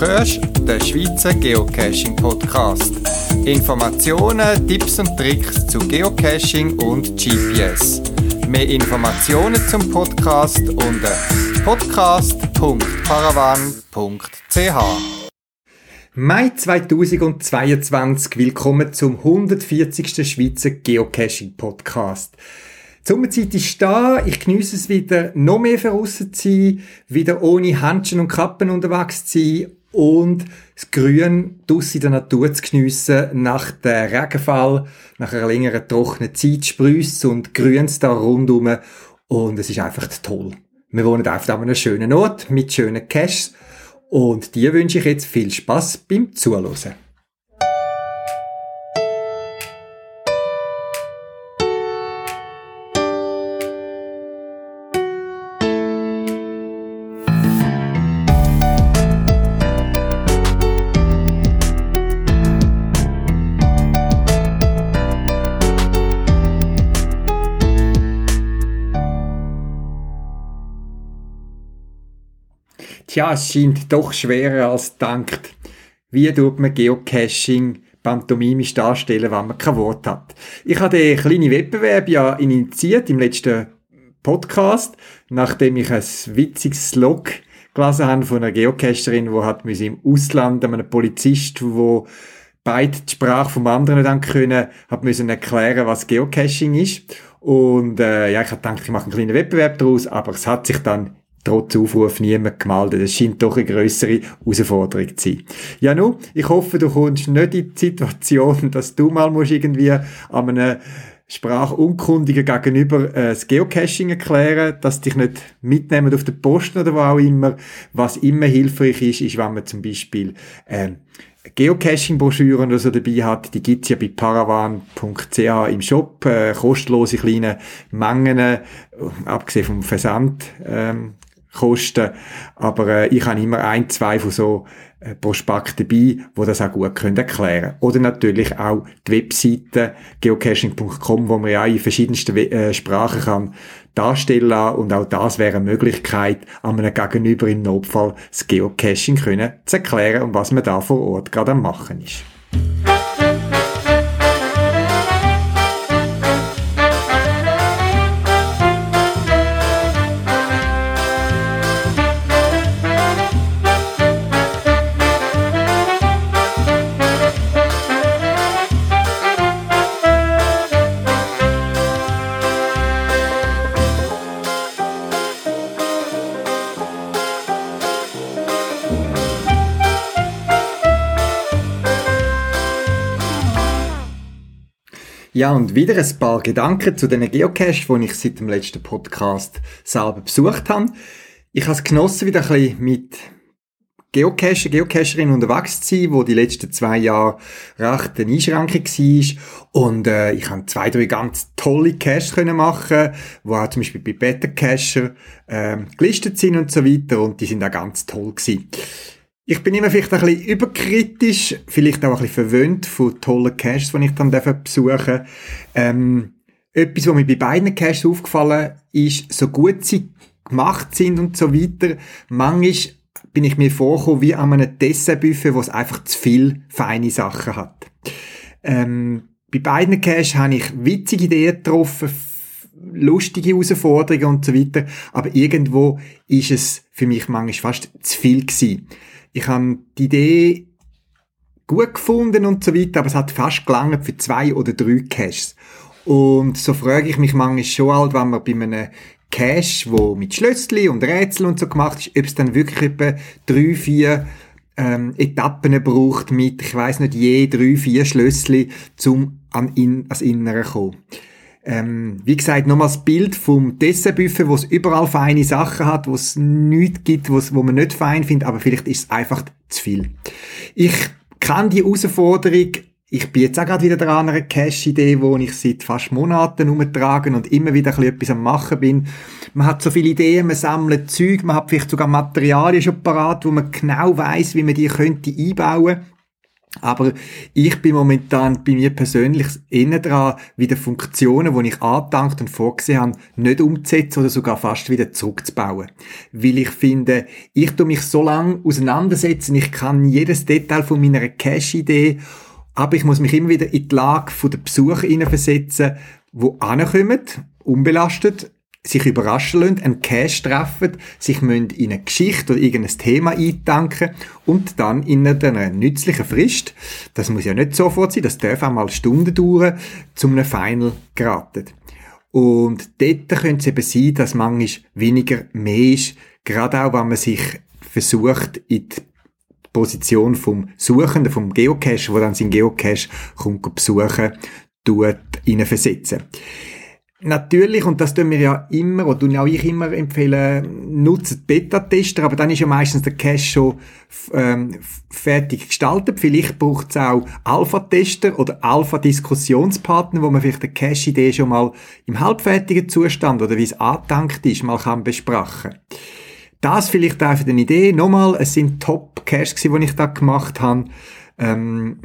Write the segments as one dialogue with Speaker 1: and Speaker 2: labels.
Speaker 1: hörst den Schweizer Geocaching Podcast. Informationen, Tipps und Tricks zu Geocaching und GPS. Mehr Informationen zum Podcast unter podcast.paravan.ch.
Speaker 2: Mai 2022, willkommen zum 140. Schweizer Geocaching Podcast. Die Sommerzeit ist da, ich genieße es wieder, noch mehr draussen zu sein, wieder ohne Handschuhe und Kappen unterwegs zu sein und das Grün draussen in der Natur zu geniessen, nach dem Regenfall, nach einer längeren trockenen Zeit sprüßt und grüns da rundum und es ist einfach toll. Wir wohnen auf einem schönen Ort mit schönen Caches und dir wünsche ich jetzt viel Spaß beim Zuhören. Tja, es scheint doch schwerer als gedacht. Wie tut man Geocaching pantomimisch darstellen, wenn man kein Wort hat? Ich habe den kleinen Wettbewerb ja initiiert im letzten Podcast, nachdem ich ein witziges Log gelesen habe von einer Geocacherin, die hat im Ausland einem Polizist, wo beide die Sprache vom anderen dann können, hat müssen erklären, was Geocaching ist. Und äh, ja, ich habe gedacht, ich mache einen kleinen Wettbewerb daraus, aber es hat sich dann trotz Aufruf niemand gemeldet. Das scheint doch eine größere Herausforderung zu sein. Ja, nun, ich hoffe, du kommst nicht in die Situation, dass du mal musst irgendwie an einem Sprachunkundigen gegenüber äh, das Geocaching erklären, dass dich nicht mitnehmen auf den Posten oder wo auch immer. Was immer hilfreich ist, ist, wenn man zum Beispiel äh, Geocaching-Broschüren oder so dabei hat, die gibt's ja bei paravan.ch im Shop, äh, kostenlose kleine Mengen, äh, abgesehen vom Versand, ähm, Kosten. Aber äh, ich habe immer ein, zwei von so äh, Prospekt dabei, wo das auch gut können erklären Oder natürlich auch die Webseite geocaching.com, wo man ja in verschiedensten äh, Sprachen kann darstellen kann. Und auch das wäre eine Möglichkeit, an einem Gegenüber im Notfall das Geocaching können zu erklären und was man da vor Ort gerade am machen ist. Ja, und wieder ein paar Gedanken zu den Geocaches, die ich seit dem letzten Podcast selber besucht habe. Ich habe es genossen, wieder ein bisschen mit Geocacher, Geocacherinnen unterwegs zu sein, wo die letzten zwei Jahre recht eine Einschränkung war. Und äh, ich habe zwei, drei ganz tolle Caches machen, wo auch zum Beispiel bei Beta Cacher äh, gelistet sind und so weiter. Und die sind auch ganz toll gewesen. Ich bin immer vielleicht ein bisschen überkritisch, vielleicht auch ein bisschen verwöhnt von tollen Caches, die ich dann besuchen ähm, Etwas, was mir bei beiden Caches aufgefallen ist, so gut sie gemacht sind und so weiter, manchmal bin ich mir vorgekommen wie an einem Dessertbuffet, wo es einfach zu viel feine Sachen hat. Ähm, bei beiden Caches habe ich witzige Ideen getroffen, lustige Herausforderungen und so weiter, aber irgendwo ist es für mich manchmal fast zu viel gewesen ich habe die Idee gut gefunden und so weiter, aber es hat fast gelangt für zwei oder drei Caches. Und so frage ich mich manchmal schon halt, wenn man bei einem Cache, wo mit Schlössli und Rätsel und so gemacht ist, ob es dann wirklich etwa drei, vier ähm, Etappen braucht mit, ich weiß nicht, je drei, vier Schlössli, zum an in, ans Innere kommen. Ähm, wie gesagt, nochmal das Bild vom Dessertbuffet, wo es überall feine Sachen hat, wo es nichts gibt, wo man nicht fein findet, aber vielleicht ist es einfach zu viel. Ich kann die Herausforderung ich bin jetzt auch gerade wieder dran an einer Cash-Idee, wo ich seit fast Monaten umtrage und immer wieder ein bisschen etwas am machen bin. Man hat so viele Ideen, man sammelt Zeug, man hat vielleicht sogar Materialien schon parat, wo man genau weiß, wie man die könnte einbauen Aber ich bin momentan bei mir persönlich innen dran, wieder Funktionen, die ich angedankt und vorgesehen habe, nicht umzusetzen oder sogar fast wieder zurückzubauen. Weil ich finde, ich tue mich so lange auseinandersetzen, ich kann jedes Detail von meiner Cache-Idee, aber ich muss mich immer wieder in die Lage der Besucher versetzen, die ankommen, unbelastet, sich überraschen lassen, einen Cash treffen, sich in eine Geschichte oder irgendein Thema eintanken und dann in einer nützlichen Frist, das muss ja nicht sofort sein, das darf auch mal Stunden dauern, zum einem Final geraten. Und dort könnte es eben sein, dass manchmal weniger mehr ist, gerade auch, wenn man sich versucht, in die Position vom Suchenden, vom Geocache, wo dann sein Geocache kommt besuchen, tut, versetzen. Natürlich, und das tun wir ja immer, oder tun auch ich immer empfehlen, nutzt Beta-Tester, aber dann ist ja meistens der Cache schon ähm, fertig gestaltet. Vielleicht braucht es auch Alpha-Tester oder Alpha-Diskussionspartner, wo man vielleicht eine Cache-Idee schon mal im halbfertigen Zustand oder wie es angedankt ist, mal kann besprechen. Das vielleicht für eine Idee. Nochmal, es sind Top-Caches, die ich da gemacht habe. Ähm,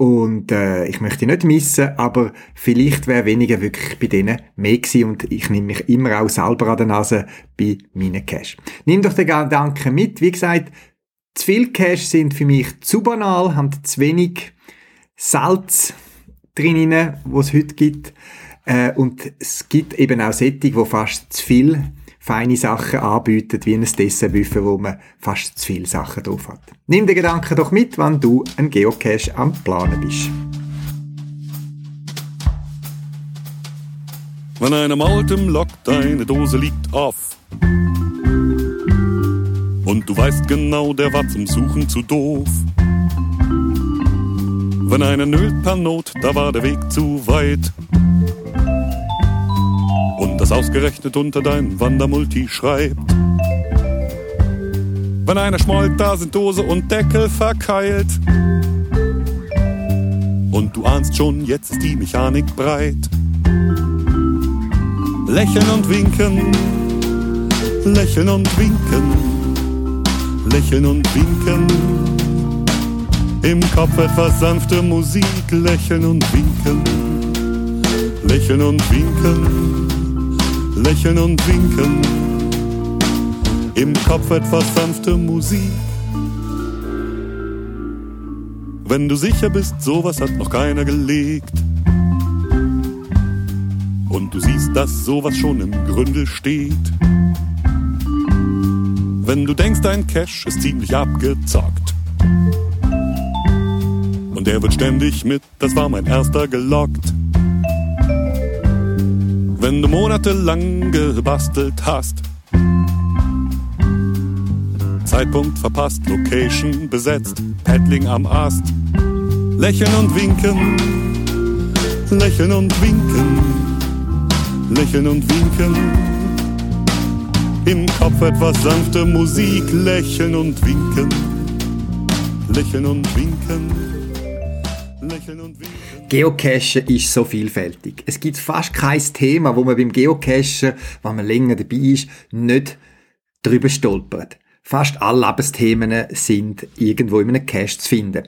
Speaker 2: und äh, ich möchte nicht missen, aber vielleicht wäre weniger wirklich bei denen mehr gewesen und ich nehme mich immer auch selber an der Nase bei meinen Cash. Nimm doch den Gedanken mit. Wie gesagt, zu viel Cash sind für mich zu banal, haben zu wenig Salz drinnen, was es heute gibt. Äh, und es gibt eben auch Sättig, wo fast zu viel feine Sachen anbietet, wie ein Dessertbuffet, wo man fast zu viele Sachen drauf hat. Nimm den Gedanken doch mit, wenn du ein Geocache am Planen bist.
Speaker 3: Wenn einer malt im Lok, deine Dose liegt auf. Und du weißt genau, der war zum Suchen zu doof. Wenn einer nölt per Not, da war der Weg zu weit das ausgerechnet unter dein Wandermulti schreibt. Wenn einer schmollt, da sind Dose und Deckel verkeilt. Und du ahnst schon, jetzt ist die Mechanik breit. Lächeln und winken, lächeln und winken, lächeln und winken. Im Kopf etwas sanfte Musik, lächeln und winken, lächeln und winken lächeln und winken. Im Kopf etwas sanfte Musik. Wenn du sicher bist, sowas hat noch keiner gelegt. Und du siehst, dass sowas schon im Gründel steht. Wenn du denkst, dein Cash ist ziemlich abgezockt. Und er wird ständig mit, das war mein erster gelockt wenn du monatelang gebastelt hast. Zeitpunkt verpasst, Location besetzt, Paddling am Ast. Lächeln und winken, lächeln und winken, lächeln und winken. Im Kopf etwas sanfte Musik, lächeln und winken, lächeln und winken, lächeln und winken.
Speaker 2: Geocachen ist so vielfältig. Es gibt fast kein Thema, wo man beim Geocachen, wenn man länger dabei ist, nicht drüber stolpert. Fast alle Lebensthemen sind irgendwo in einem Cache zu finden.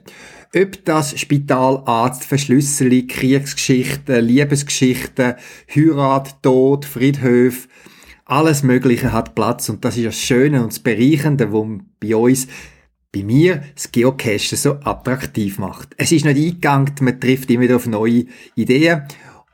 Speaker 2: Ob das Spital, Arzt, Verschlüsselung, Kriegsgeschichten, Liebesgeschichten, Heirat, Tod, Friedhöfe, alles Mögliche hat Platz und das ist das Schöne und das Bereichende, wo bei uns bei mir das Geocachen so attraktiv macht. Es ist nicht eingegangen, man trifft immer wieder auf neue Ideen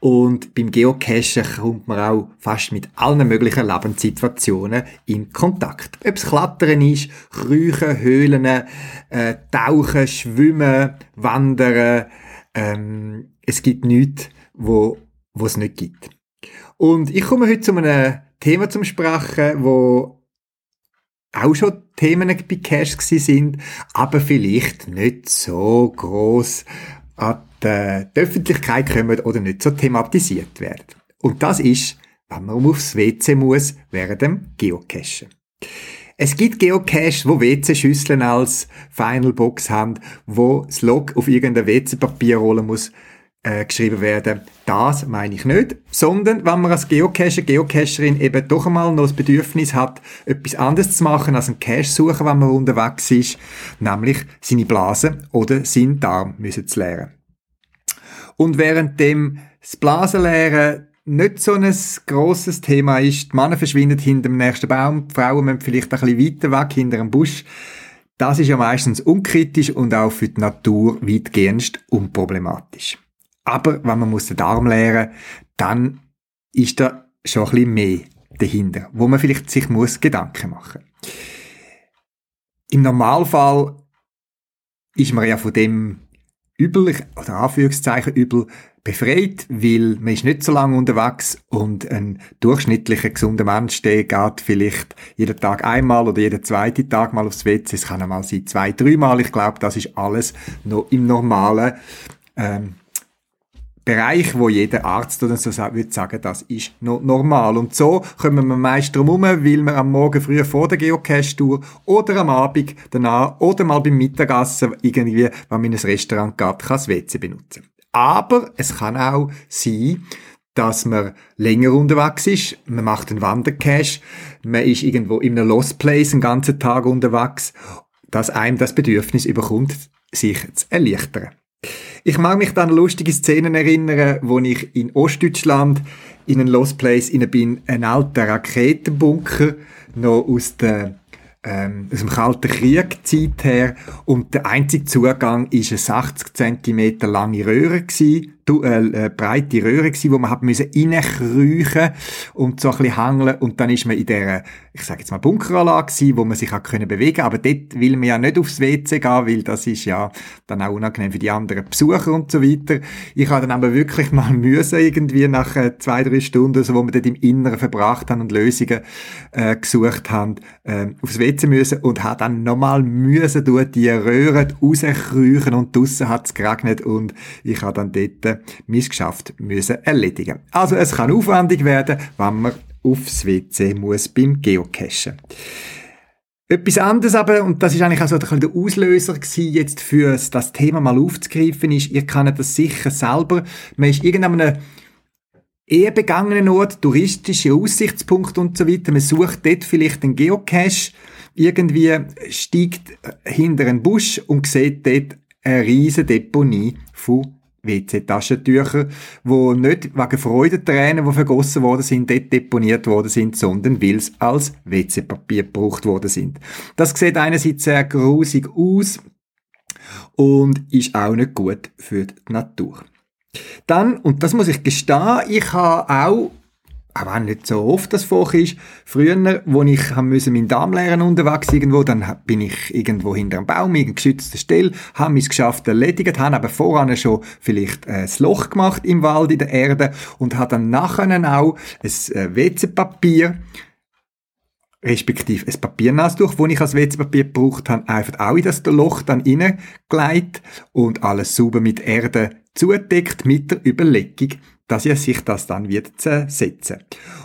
Speaker 2: und beim Geocachen kommt man auch fast mit allen möglichen Lebenssituationen in Kontakt. Ob es Klettern ist, Kriechen, Höhlen, äh, Tauchen, Schwimmen, Wandern, ähm, es gibt nichts, wo, wo es nicht gibt. Und ich komme heute zu einem Thema zum Sprechen, wo auch schon Themen bei Cash sind, aber vielleicht nicht so groß an die Öffentlichkeit kommen oder nicht so thematisiert werden. Und das ist, wenn man aufs WC muss während dem Geocachen. Es gibt Geocaches, wo WC-Schüsseln als Final Box haben, wo das Log auf irgendein WC-Papier rollen muss, äh, geschrieben werden. Das meine ich nicht, sondern wenn man als Geocacher, Geocacherin eben doch einmal noch das Bedürfnis hat, etwas anderes zu machen als einen Cache suchen, wenn man unterwegs ist, nämlich seine Blase oder seinen Darm müssen zu leeren. Und während dem das Blasenleeren nicht so ein grosses Thema ist, die Männer verschwinden hinter dem nächsten Baum, die Frauen müssen vielleicht ein bisschen weiter weg, hinter einem Busch, das ist ja meistens unkritisch und auch für die Natur weitgehend unproblematisch. Aber wenn man muss den Darm leeren, dann ist da schon ein bisschen mehr dahinter, wo man vielleicht sich muss Gedanken machen. Im Normalfall ist man ja von dem Übel, oder Anführungszeichen Übel, befreit, weil man ist nicht so lange unterwegs und ein durchschnittlicher gesunder Mensch, der geht vielleicht jeden Tag einmal oder jeden zweiten Tag mal aufs WC. Es kann einmal sein zwei, dreimal. Ich glaube, das ist alles noch im normalen ähm, Bereich, wo jeder Arzt oder so würde sagen, das ist noch normal. Und so kommen wir meist drum herum, weil wir am Morgen früh vor der Geocache-Tour oder am Abend danach oder mal beim Mittagessen irgendwie, wenn man in ein Restaurant geht, kann das WC benutzen. Aber es kann auch sein, dass man länger unterwegs ist, man macht einen Wandercache, man ist irgendwo in einem Lost Place einen ganzen Tag unterwegs, dass einem das Bedürfnis überkommt, sich zu erleichtern. Ich mag mich an lustige Szenen erinnern, wo ich in Ostdeutschland in einen Lost Place in bin, ein alter Raketenbunker noch aus der ähm, aus dem Kalten Krieg Zeit her. Und der einzige Zugang ist eine 80 cm lange Röhre gewesen, äh, äh, breite Röhre gewesen, wo man hat müssen reinkriechen und so ein bisschen hangeln und dann ist man in der, ich sage jetzt mal Bunkeranlage gewesen, wo man sich auch können bewegen, aber dort will man ja nicht aufs WC gehen, weil das ist ja dann auch unangenehm für die anderen Besucher und so weiter. Ich habe dann aber wirklich mal müssen irgendwie nach äh, zwei, drei Stunden, so, wo wir dort im Inneren verbracht haben und Lösungen äh, gesucht haben, äh, aufs WC müssen und habe dann nochmal müssen durch die Röhre rauskriechen und draussen hat es geregnet und ich habe dann dort mein Geschäft müssen erledigen. Also es kann aufwendig werden, wenn man aufs WC muss beim Geocachen. Etwas anderes aber, und das ist eigentlich auch so der Auslöser gewesen, jetzt für das Thema mal aufzugreifen, ist, ihr kennt das sicher selber, man ist irgendeinem eher begangenen Ort, touristische Aussichtspunkte und so weiter, man sucht dort vielleicht einen Geocache, irgendwie steigt hinter einen Busch und sieht dort eine riesige Deponie von WC-Taschentücher, wo nicht wegen Freudentränen, die vergossen worden sind, dort deponiert worden sind, sondern weil es als WC-Papier gebraucht worden sind. Das sieht einerseits sehr grusig aus und ist auch nicht gut für die Natur. Dann, und das muss ich gestehen, ich habe auch auch wenn nicht so oft das Fach ist. Früher, wo ich müssen meinen Darm leeren unterwegs irgendwo, dann bin ich irgendwo hinter einem Baum, in geschützter Stelle, habe mein Geschäft erledigt, habe aber voran schon vielleicht äh, ein Loch gemacht im Wald, in der Erde und habe dann nachher auch ein äh, WC-Papier respektive ein Papiernasstuch, das ich als WC-Papier gebraucht habe, einfach auch in das Loch dann reingelegt und alles sauber mit Erde zudeckt mit der Überlegung, dass er sich das dann wird zersetzen.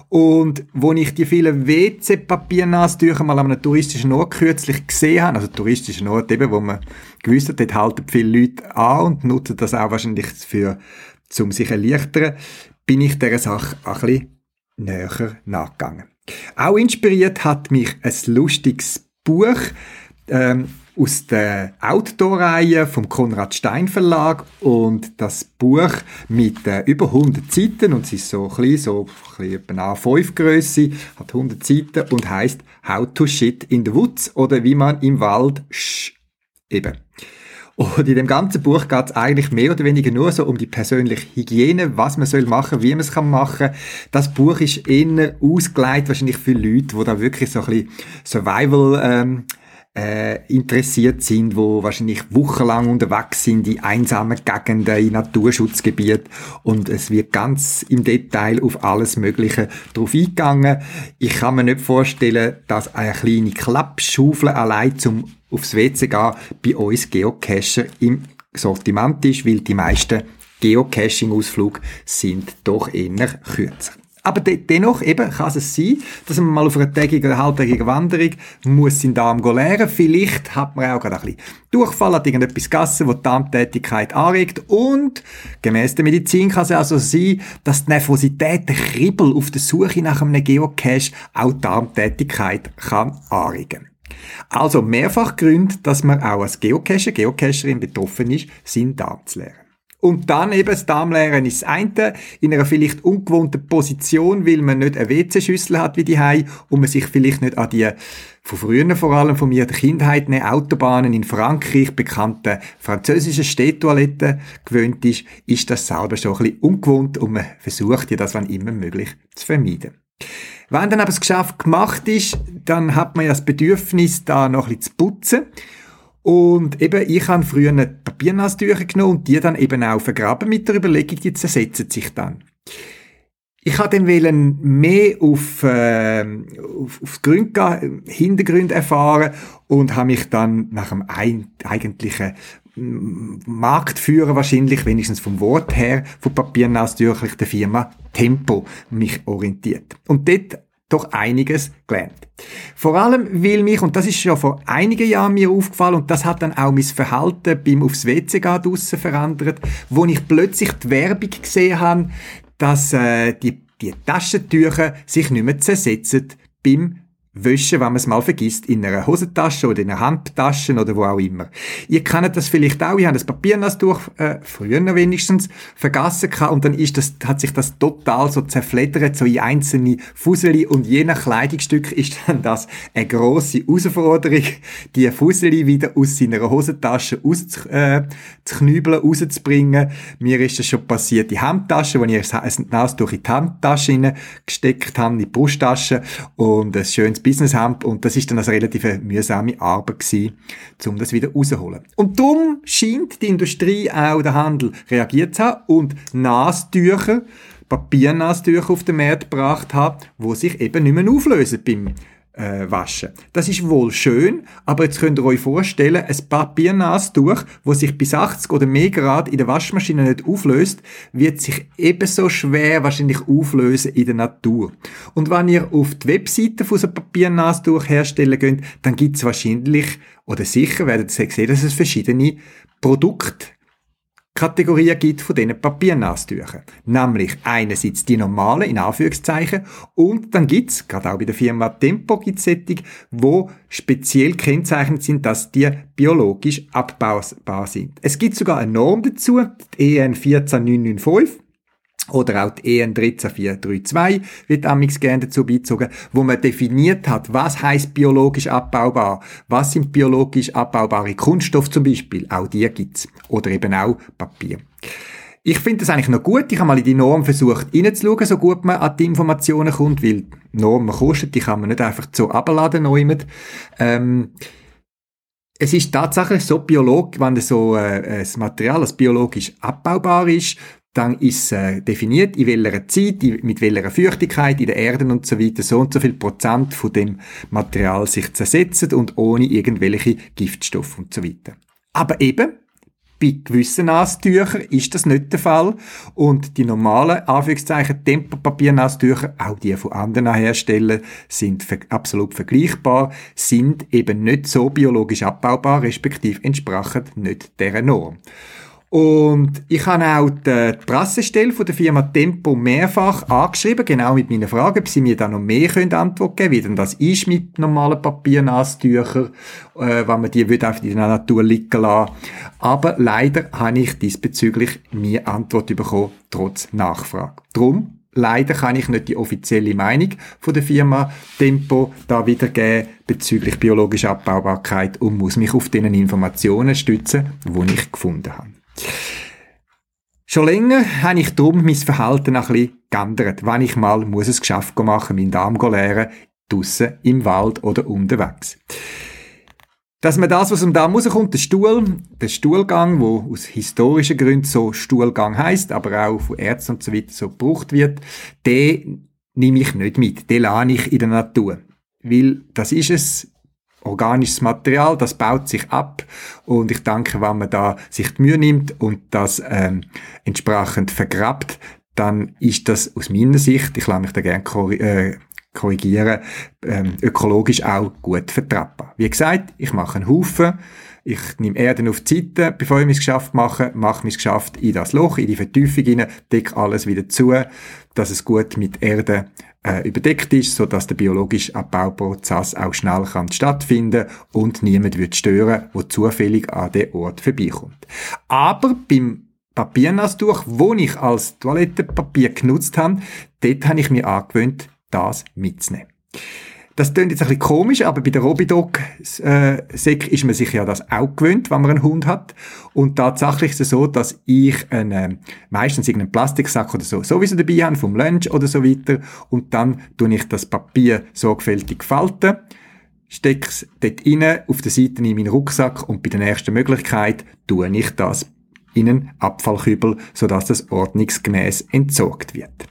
Speaker 2: Und wo ich die vielen WC-Papiernastücher mal an einem touristischen Ort kürzlich gesehen habe, also touristischen Ort eben, wo man gewusst hat, dort halten viele Leute an und nutzen das auch wahrscheinlich für, zum sich erleichtern, bin ich dieser Sache ein bisschen näher nachgegangen. Auch inspiriert hat mich ein lustiges Buch, ähm, aus der Outdoor-Reihe vom Konrad Stein Verlag und das Buch mit äh, über 100 Seiten und es ist so klein, so bisschen A5 Größe, hat 100 Seiten und heißt How to Shit in the Woods oder wie man im Wald sch eben. Und in dem ganzen Buch geht es eigentlich mehr oder weniger nur so um die persönliche Hygiene, was man soll machen, wie man es kann machen. Das Buch ist eher ausgelegt wahrscheinlich für Leute, die da wirklich so ein bisschen Survival ähm, äh, interessiert sind, wo wahrscheinlich wochenlang unterwegs sind in einsamen Gegenden, in Naturschutzgebiet und es wird ganz im Detail auf alles Mögliche drauf eingegangen. Ich kann mir nicht vorstellen, dass eine kleine Klappschaufel allein zum aufs WC gehen bei uns Geocacher im Sortiment ist, weil die meisten Geocaching-Ausflüge sind doch eher kürzer. Aber de dennoch eben kann es sein, dass man mal auf einer tägigen oder halbtägigen Wanderung muss seinen Darm leeren. Vielleicht hat man auch gerade ein bisschen Durchfall, hat irgendetwas gegessen, das die Darmtätigkeit anregt. Und gemäss der Medizin kann es also sein, dass die Nervosität, der Kribbel auf der Suche nach einem Geocache auch die Darmtätigkeit kann anregen. Also mehrfach Gründe, dass man auch als Geocacher, Geocacherin betroffen ist, seinen Darm zu leeren. Und dann eben das Darmleeren ist das eine, in einer vielleicht ungewohnten Position, weil man nicht eine WC-Schüssel hat wie die Hai und man sich vielleicht nicht an die von früher vor allem von mir der Kindheit ne Autobahnen in Frankreich bekannten französischen Städtoiletten gewöhnt ist, ist das selber schon ein bisschen ungewohnt und man versucht ja das, wann immer möglich, zu vermeiden. Wenn dann aber das Geschäft gemacht ist, dann hat man ja das Bedürfnis, da noch ein bisschen zu putzen. Und eben, ich habe früher Papiernastücher genommen und die dann eben auch vergraben mit der Überlegung, die zersetzen sich dann. Ich habe dann wollen mehr auf, äh, auf, auf Grund gehen, Hintergründe erfahren und habe mich dann nach dem eigentlichen Marktführer wahrscheinlich, wenigstens vom Wort her, von Papiernastüchlich der Firma Tempo mich orientiert. Und dort doch einiges gelernt. Vor allem will mich, und das ist schon vor einigen Jahren mir aufgefallen, und das hat dann auch mein Verhalten beim aufs WC gehen draussen verändert, wo ich plötzlich die Werbung gesehen habe, dass äh, die, die Taschentücher sich nicht mehr zersetzen beim Wäsche, wenn man es mal vergisst, in einer Hosentasche oder in einer Handtasche oder wo auch immer. Ihr kennt das vielleicht auch, ich habe das Papiernastuch äh, früher wenigstens vergessen gehabt und dann ist das, hat sich das total so zerfleddert, so in einzelne Fuseli und je nach Kleidungsstück ist dann das eine grosse Herausforderung, die Fuseli wieder aus seiner Hosentasche auszuknübeln, äh, rauszubringen. Mir ist das schon passiert, die Handtasche, wo ich ein Nastuch in die Handtasche gesteckt habe, in die Brusttasche und ein schönes Business haben und das ist dann also relativ eine mühsame Arbeit gewesen, um das wieder rauszuholen. Und darum scheint die Industrie auch der Handel reagiert zu haben und Nastücher, Papiernastücher auf den Markt gebracht haben, wo sich eben nicht mehr auflösen beim äh, waschen. Das ist wohl schön, aber jetzt könnt ihr euch vorstellen, ein Papiernasstuch, wo sich bis 80 oder mehr Grad in der Waschmaschine nicht auflöst, wird sich ebenso schwer wahrscheinlich auflösen in der Natur. Und wenn ihr auf die Webseite von so einem Papiernasstuch herstellen geht, dann gibt es wahrscheinlich oder sicher werdet ihr sehen, dass es verschiedene Produkte Kategorien gibt von diesen Papiernastüchern. Nämlich einerseits die normalen, in Anführungszeichen, und dann gibt's, gerade auch bei der Firma Tempo gibt's solche, wo speziell kennzeichnet sind, dass die biologisch abbaubar sind. Es gibt sogar eine Norm dazu, die EN 14995, oder auch die EN 13432 wird amix gerne dazu beizogen, wo man definiert hat, was heißt biologisch abbaubar, was sind biologisch abbaubare Kunststoffe zum Beispiel, auch die gibt's oder eben auch Papier. Ich finde das eigentlich noch gut. Ich habe mal in die Norm versucht reinzuschauen, so gut man an die Informationen kommt, weil Normen kostet, die kann man nicht einfach so abladen ähm, es ist tatsächlich so biologisch, wenn so äh, das Material als biologisch abbaubar ist, dann ist äh, definiert, in welcher Zeit, mit welcher Feuchtigkeit in der Erde und so weiter, so und so viel Prozent von dem Material sich zersetzen und ohne irgendwelche Giftstoffe und so weiter. Aber eben, bei gewissen Nastüchern ist das nicht der Fall und die normalen, Anführungszeichen, Tempopapiernastücher, auch die von anderen Herstellern, sind ver absolut vergleichbar, sind eben nicht so biologisch abbaubar, respektive entsprechen nicht dieser Norm. Und ich habe auch die Pressestelle von der Firma Tempo mehrfach angeschrieben, genau mit meinen Fragen, ob sie mir da noch mehr können Antwort geben können, wie denn das ist mit normalen Papiernastüchern, äh, wenn man die würde einfach in der Natur liegen lassen. Aber leider habe ich diesbezüglich nie Antwort bekommen, trotz Nachfrage. Drum Leider kann ich nicht die offizielle Meinung von der Firma Tempo da wiedergeben bezüglich biologischer Abbaubarkeit und muss mich auf den Informationen stützen, die ich gefunden habe. Schon länger habe ich darum mein Verhalten ein bisschen geändert, wenn ich mal muss es geschafft machen, meinen Darm leeren, draussen im Wald oder unterwegs. Dass man das, was um da rauskommt, der Stuhl, der Stuhlgang, wo aus historischen Gründen so Stuhlgang heißt, aber auch von Ärzten und so weiter so gebraucht wird, den nehme ich nicht mit, den lade ich in der Natur. Weil das ist es, organisches Material, das baut sich ab und ich denke, wenn man da sich die Mühe nimmt und das ähm, entsprechend vergrabt, dann ist das aus meiner Sicht, ich lasse mich da gerne äh, korrigieren, ähm, ökologisch auch gut vertretbar. Wie gesagt, ich mache einen Haufen, ich nehme Erden auf die Seite, bevor ich mein Geschäft mache, mache mein Geschäft in das Loch, in die Vertiefung hinein, decke alles wieder zu, dass es gut mit Erde äh, überdeckt ist, so dass der biologische Abbauprozess auch schnell kann stattfinden und niemand wird stören, wo zufällig an den Ort vorbeikommt. Aber beim Papiernassduch, wo ich als Toilettenpapier genutzt habe, dort habe ich mir angewöhnt, das mitzunehmen. Das klingt jetzt ein bisschen komisch, aber bei der Robidog äh, ist man sich ja das auch gewöhnt, wenn man einen Hund hat. Und tatsächlich ist es so, dass ich einen, meistens irgendeinen Plastiksack oder so sowieso dabei habe, vom Lunch oder so weiter. Und dann tue ich das Papier sorgfältig falten, stecke es dort rein, auf der Seite in meinen Rucksack und bei der nächsten Möglichkeit tue ich das in einen Abfallkübel, sodass das ordnungsgemäß entsorgt wird.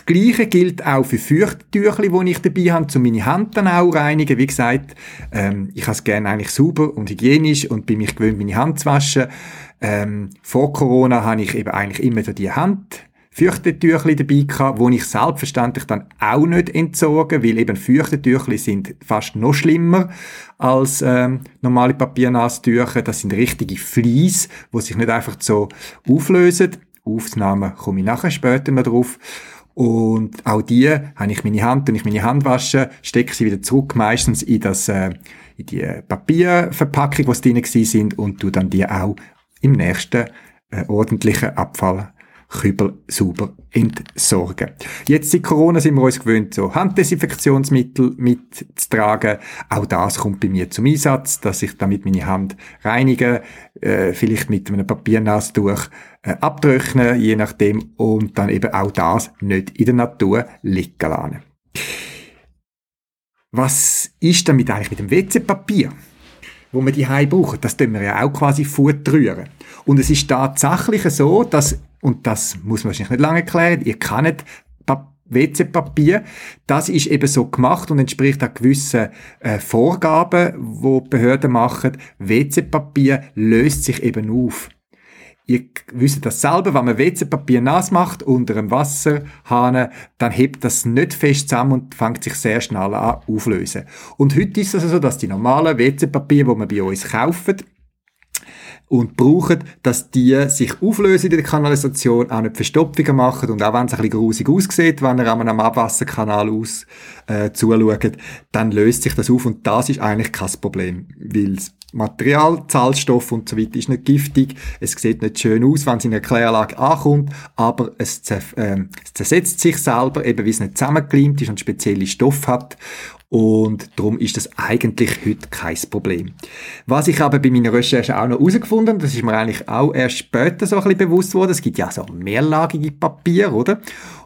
Speaker 2: Das Gleiche gilt auch für Feuchttücher, die ich dabei habe, um meine Hand dann auch reinigen. Wie gesagt, ähm, ich habe es gerne eigentlich sauber und hygienisch und bin mich gewöhnt, meine Hand zu waschen. Ähm, vor Corona habe ich eben eigentlich immer so die Hand Feuchtetüchli dabei gehabt, wo ich selbstverständlich dann auch nicht entsorgen, weil eben Feuchtetüchli sind fast noch schlimmer als ähm, normale Papiernasstücher. Das sind richtige Flies, wo sich nicht einfach so auflösen. Aufnahmen komme ich nachher später noch drauf. Und auch die habe ich meine Hand, und ich meine Hand wasche, stecke sie wieder zurück, meistens in das, äh, in die Papierverpackung, was drin sind, und tu dann die auch im nächsten äh, ordentlichen Abfall Kübel sauber entsorgen. Jetzt in Corona sind wir uns gewöhnt, so Handdesinfektionsmittel mitzutragen. Auch das kommt bei mir zum Einsatz, dass ich damit meine Hand reinige, äh, vielleicht mit einem Papiernasstuch äh, abtrockne, je nachdem, und dann eben auch das nicht in der Natur liegen lassen. Was ist damit eigentlich mit dem WC-Papier? wo wir die brauchen, das tun wir ja auch quasi rühren. Und es ist tatsächlich so, dass und das muss man wahrscheinlich nicht lange erklären, ihr kennt WC-Papier, das ist eben so gemacht und entspricht auch gewissen äh, Vorgaben, wo Behörden machen. WC-Papier löst sich eben auf. Ihr wisst das selber, wenn man WC-Papier nass macht unter einem Wasserhahn, dann hebt das nicht fest zusammen und fängt sich sehr schnell an auflösen. Und heute ist es also so, dass die normalen WC-Papier, die man bei uns kauft, und brauchen, dass die sich auflösen in der Kanalisation, auch nicht Verstopfungen machen und auch wenn es ein bisschen grusig aussieht, wenn ihr an einem Abwasserkanal aus äh, zuschaut, dann löst sich das auf und das ist eigentlich kein Problem, weil Material, Zahlstoff und so weiter ist nicht giftig, es sieht nicht schön aus, wenn es in einer Kläranlage ankommt, aber es, äh, es zersetzt sich selber, eben weil es nicht zusammengekleimt ist und spezielle Stoff hat und darum ist das eigentlich heute kein Problem. Was ich aber bei meiner Recherche auch noch herausgefunden habe, das ist mir eigentlich auch erst später so ein bisschen bewusst worden, es gibt ja so mehrlagige Papier, oder?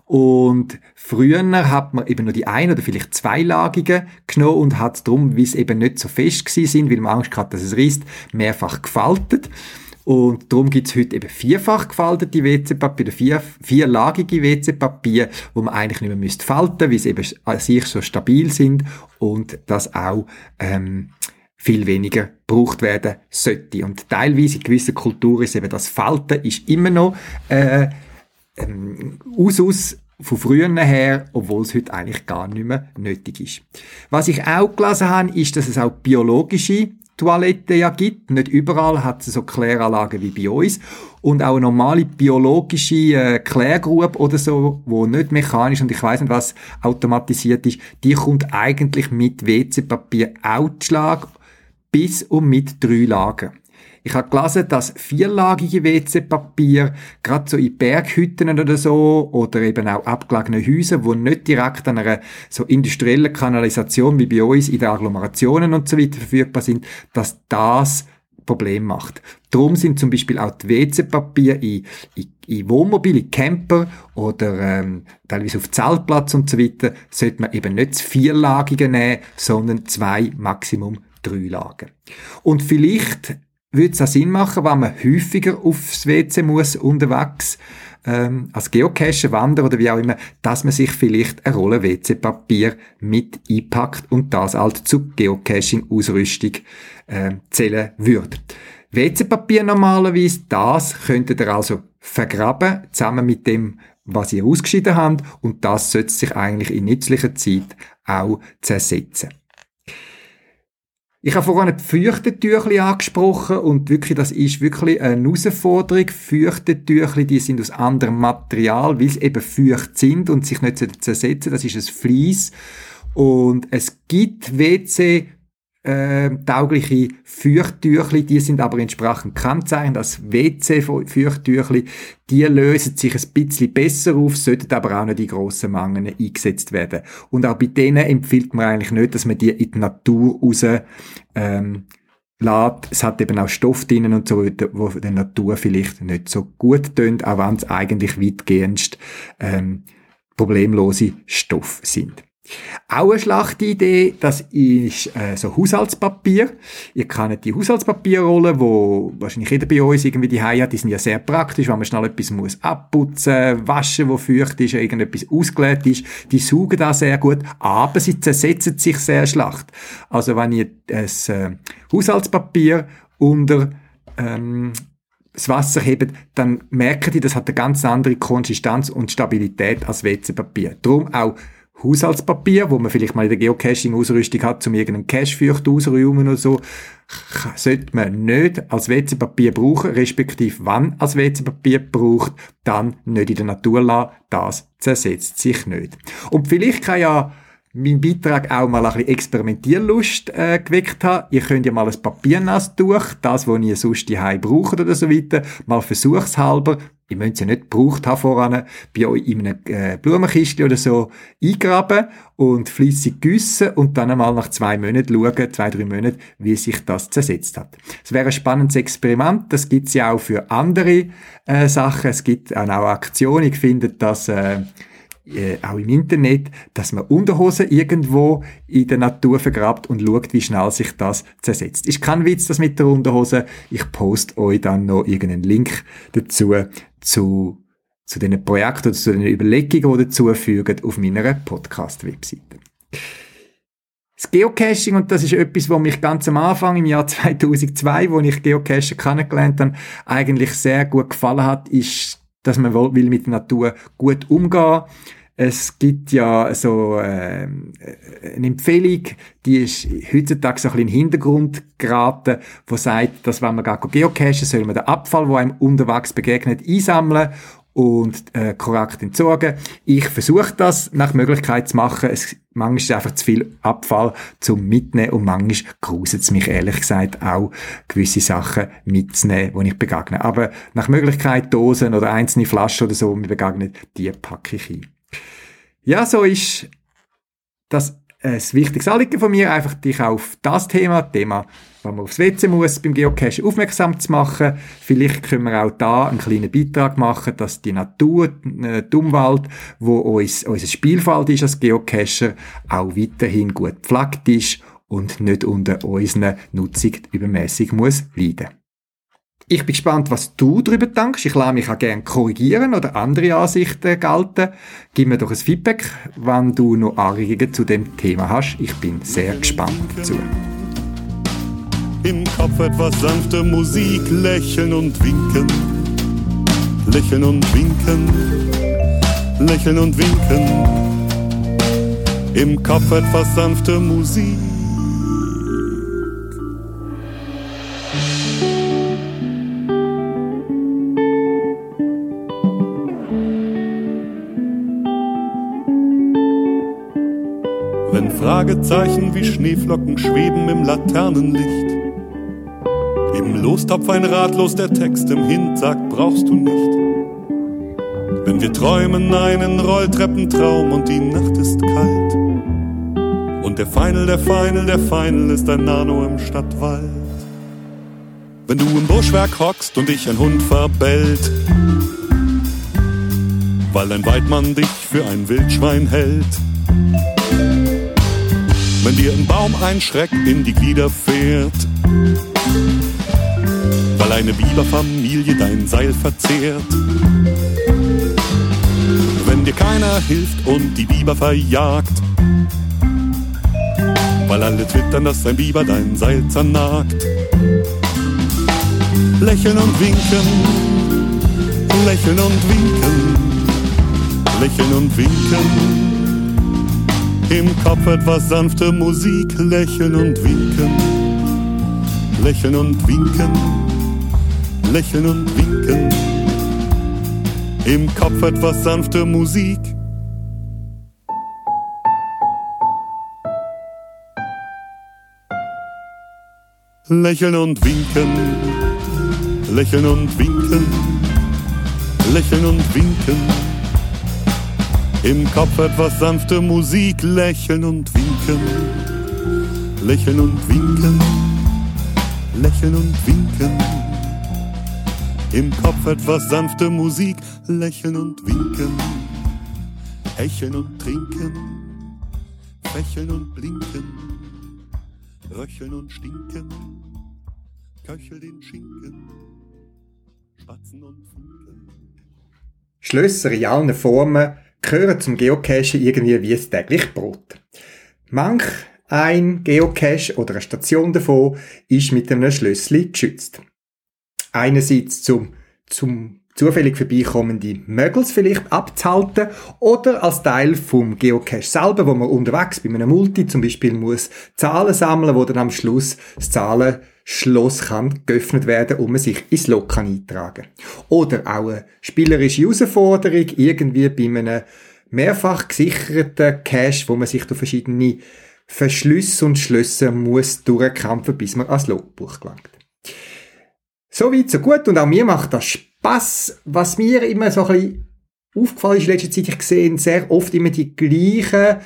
Speaker 2: Und früher hat man eben nur die ein oder vielleicht zweilagige genommen und hat darum, wie es eben nicht so fest gewesen sind, weil man Angst hat, dass es reißt, mehrfach gefaltet. Und darum gibt's heute eben vierfach gefaltete WC-Papier, vier, vierlagige WC-Papier, wo man eigentlich nicht mehr müsste falten, weil sie eben an sich so stabil sind und das auch ähm, viel weniger gebraucht werden sollte. Und teilweise in gewissen Kulturen ist eben das Falten ist immer noch äh, ähm, Usus von früher her, obwohl es heute eigentlich gar nicht mehr nötig ist. Was ich auch gelesen habe, ist, dass es auch biologische Toilette ja gibt. Nicht überall hat es so Kläranlagen wie bei uns. Und auch eine normale biologische äh, Klärgrube oder so, wo nicht mechanisch und ich weiß nicht was automatisiert ist, die kommt eigentlich mit WC-Papier Outschlag bis und mit drei Lagen. Ich habe gelesen, dass vierlagige WC-Papier gerade so in Berghütten oder so oder eben auch abgelegene Häuser, wo nicht direkt an einer so industriellen Kanalisation wie bei uns in den Agglomerationen und so weiter verfügbar sind, dass das Problem macht. Darum sind zum Beispiel auch die WC-Papier in, in, in Wohnmobil, in Camper oder ähm, teilweise auf Zeltplatz und so weiter, sollte man eben nicht Vierlagige nehmen, sondern zwei, Maximum drei Lagen. Und vielleicht würde es auch Sinn machen, wenn man häufiger aufs WC muss unterwegs, ähm, als Geocacher, Wander oder wie auch immer, dass man sich vielleicht eine Rolle WC-Papier mit einpackt und das halt zur Geocaching-Ausrüstung äh, zählen würde. WC-Papier normalerweise, das könntet ihr also vergraben, zusammen mit dem, was ihr ausgeschieden habt, und das sollte sich eigentlich in nützlicher Zeit auch zersetzen. Ich habe vorhin die Feuchtetüchli angesprochen und wirklich, das ist wirklich eine Herausforderung. Feuchtetüchli, die sind aus anderem Material, weil sie eben feucht sind und sich nicht zersetzen. Das ist ein Vlies. Und es gibt WC äh, taugliche Feuchttüchli, die sind aber entsprechend kennzeichnet als WC-Feuchttüchli. Die lösen sich ein bisschen besser auf, sollten aber auch nicht in grossen Mengen eingesetzt werden. Und auch bei denen empfiehlt man eigentlich nicht, dass man die in die Natur raus ähm, lässt. Es hat eben auch Stoff drinnen und so weiter, wo der Natur vielleicht nicht so gut tönt, auch wenn es eigentlich weitgehend ähm, problemlose Stoffe sind. Auch eine Schlachtidee, das ist äh, so Haushaltspapier. Ihr kennt die Haushaltspapierrollen, wo wahrscheinlich jeder bei uns irgendwie die hat. Die sind ja sehr praktisch, wenn man schnell etwas muss abputzen, waschen, wo feucht ist, irgendetwas ausgelegt ist. Die saugen da sehr gut, aber sie zersetzen sich sehr schlacht. Also wenn ihr ein äh, Haushaltspapier unter ähm, das Wasser hebt, dann merken die, das hat eine ganz andere Konsistenz und Stabilität als WC-Papier. Darum auch Haushaltspapier, wo man vielleicht mal in der Geocaching-Ausrüstung hat, um irgendeinen Cache-Feucht auszuräumen oder so, sollte man nicht als WC-Papier brauchen, respektive wann als WC-Papier braucht, dann nicht in der Natur lassen, das zersetzt sich nicht. Und vielleicht kann ja mein Beitrag auch mal ein bisschen Experimentierlust äh, geweckt haben. Ihr könnt ja mal ein Papiernass durch, das, was ihr sonst die braucht oder so weiter, mal versuchshalber. Ihr müsst ja nicht gebraucht haben voran, bei euch in einem äh, Blumenkistchen oder so eingraben und fließig güssen und dann einmal nach zwei Monaten schauen, zwei, drei Monaten, wie sich das zersetzt hat. Es wäre ein spannendes Experiment, das gibt es ja auch für andere äh, Sachen, es gibt auch, Aktionen, ich finde das äh, äh, auch im Internet, dass man Unterhosen irgendwo in der Natur vergrabt und schaut, wie schnell sich das zersetzt. Ist kein Witz, das mit der Unterhose. Ich poste euch dann noch irgendeinen Link dazu zu, zu diesen Projekten oder zu den Überlegungen, die dazu fügen, auf meiner Podcast-Webseite. Das Geocaching, und das ist etwas, was mich ganz am Anfang im Jahr 2002, wo ich Geocaching kennengelernt habe, eigentlich sehr gut gefallen hat, ist dass man will mit der Natur gut umgehen. Es gibt ja so äh, eine Empfehlung, die ist heutzutage so ein bisschen in den Hintergrund geraten, wo sagt, dass wenn man geht geocachen, soll man den Abfall, der einem unterwegs begegnet, einsammeln und äh, korrekt entsorgen. Ich versuche das nach Möglichkeit zu machen. Es, manchmal ist es einfach zu viel Abfall zum Mitnehmen und manchmal gruselt es mich ehrlich gesagt auch, gewisse Sachen mitzunehmen, die ich begegne. Aber nach Möglichkeit Dosen oder einzelne Flaschen oder so, mir begegnet, die packe ich ein. Ja, so ist das ein wichtiges Anliegen von mir, einfach dich auf das Thema, Thema, wenn man aufs WC muss, beim Geocache aufmerksam zu machen. Vielleicht können wir auch da einen kleinen Beitrag machen, dass die Natur, äh, die Umwelt, wo uns, unser Spielfeld ist als Geocacher, auch weiterhin gut gepflegt ist und nicht unter unseren Nutzung übermäßig muss leiden. Ich bin gespannt, was du darüber denkst. Ich lasse mich auch gerne korrigieren oder andere Ansichten gelten. Gib mir doch ein Feedback, wenn du noch Anregungen zu dem Thema hast. Ich bin sehr gespannt dazu.
Speaker 3: Im Kopf etwas sanfte Musik, lächeln und winken. Lächeln und winken. Lächeln und winken. Im Kopf etwas sanfte Musik. Fragezeichen wie Schneeflocken schweben im Laternenlicht. Im Lostopf ein ratlos der Text im Hint sagt, brauchst du nicht. Wenn wir träumen einen Rolltreppentraum und die Nacht ist kalt. Und der Final, der Final, der Final ist ein Nano im Stadtwald. Wenn du im Buschwerk hockst und dich ein Hund verbellt, weil ein Weidmann dich für ein Wildschwein hält wenn dir ein Baum ein Schreck in die Glieder fährt, eine Biberfamilie dein Seil verzehrt. Wenn dir keiner hilft und die Biber verjagt, weil alle twittern, dass ein Biber dein Seil zernagt. lächeln und winken, lächeln und winken, lächeln und winken. Im Kopf etwas sanfte Musik, lächeln und winken, lächeln und winken, lächeln und winken. Im Kopf etwas sanfte Musik. Lächeln und winken, lächeln und winken, lächeln und winken. Im Kopf etwas sanfte Musik, lächeln und winken, lächeln und winken, lächeln und winken. Im Kopf etwas sanfte Musik, lächeln und winken, hecheln und trinken, fächeln und blinken röcheln und stinken, köchel den Schinken, spatzen und funken.
Speaker 2: Schlösser in allen Formen gehören zum Geocachen irgendwie wie das tägliche Brot. Manch ein Geocache oder eine Station davon ist mit einem Schlössli geschützt. Einerseits zum, zum zufällig vorbeikommende Mögels vielleicht abzuhalten oder als Teil vom Geocache selber, wo man unterwegs bei einem Multi zum Beispiel muss Zahlen sammeln, wo dann am Schluss das Zahlenschloss kann geöffnet werden und man sich ins Log kann eintragen. Oder auch eine spielerische Herausforderung irgendwie bei einem mehrfach gesicherten Cache, wo man sich durch verschiedene Verschlüsse und Schlösser muss durchkämpfen, bis man ans Logbuch gelangt. So weit, so gut. Und auch mir macht das Spaß. Was mir immer so ein bisschen aufgefallen ist in letzter Zeit, ich sehe sehr oft immer die gleichen,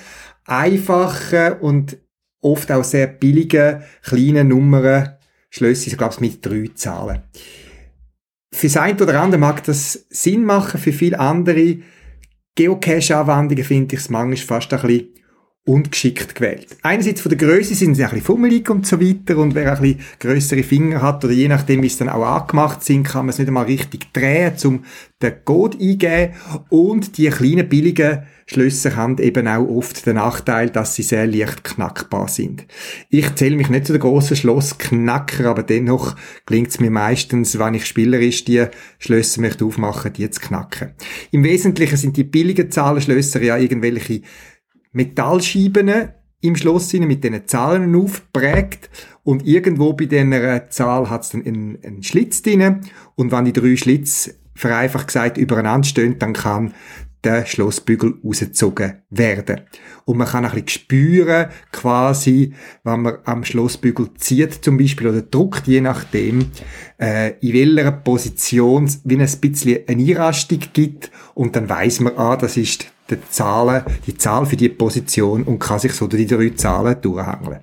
Speaker 2: einfachen und oft auch sehr billigen, kleinen Nummern, Schlösser, ich glaube mit drei Zahlen. Für das eine oder andere mag das Sinn machen, für viele andere Geocache-Anwendungen finde ich es manchmal fast ein bisschen ungeschickt gewählt. Einerseits von der Größe sind sie ein bisschen fummelig und so weiter und wer ein bisschen grössere Finger hat oder je nachdem, wie es dann auch angemacht sind, kann man es nicht einmal richtig drehen, um den Code eingeben und die kleinen billigen Schlösser haben eben auch oft den Nachteil, dass sie sehr leicht knackbar sind. Ich zähle mich nicht zu den grossen Schlossknacker, aber dennoch gelingt es mir meistens, wenn ich spielerisch die Schlösser möchte aufmachen, die zu knacken. Im Wesentlichen sind die billigen Zahlenschlösser ja irgendwelche Metallscheiben im Schloss mit diesen Zahlen aufgeprägt. Und irgendwo bei dieser Zahl hat es einen, einen Schlitz drin. Und wenn die drei Schlitz vereinfacht gesagt übereinander stehen, dann kann der Schlossbügel rausgezogen werden. Und man kann ein bisschen spüren, quasi, wenn man am Schlossbügel zieht zum Beispiel oder druckt, je nachdem, äh, in welcher Position wie ein bisschen eine Einrastung gibt. Und dann weiß man, ah, das ist die Zahlen, die Zahl für die Position und kann sich so durch die drei Zahlen durchhangeln.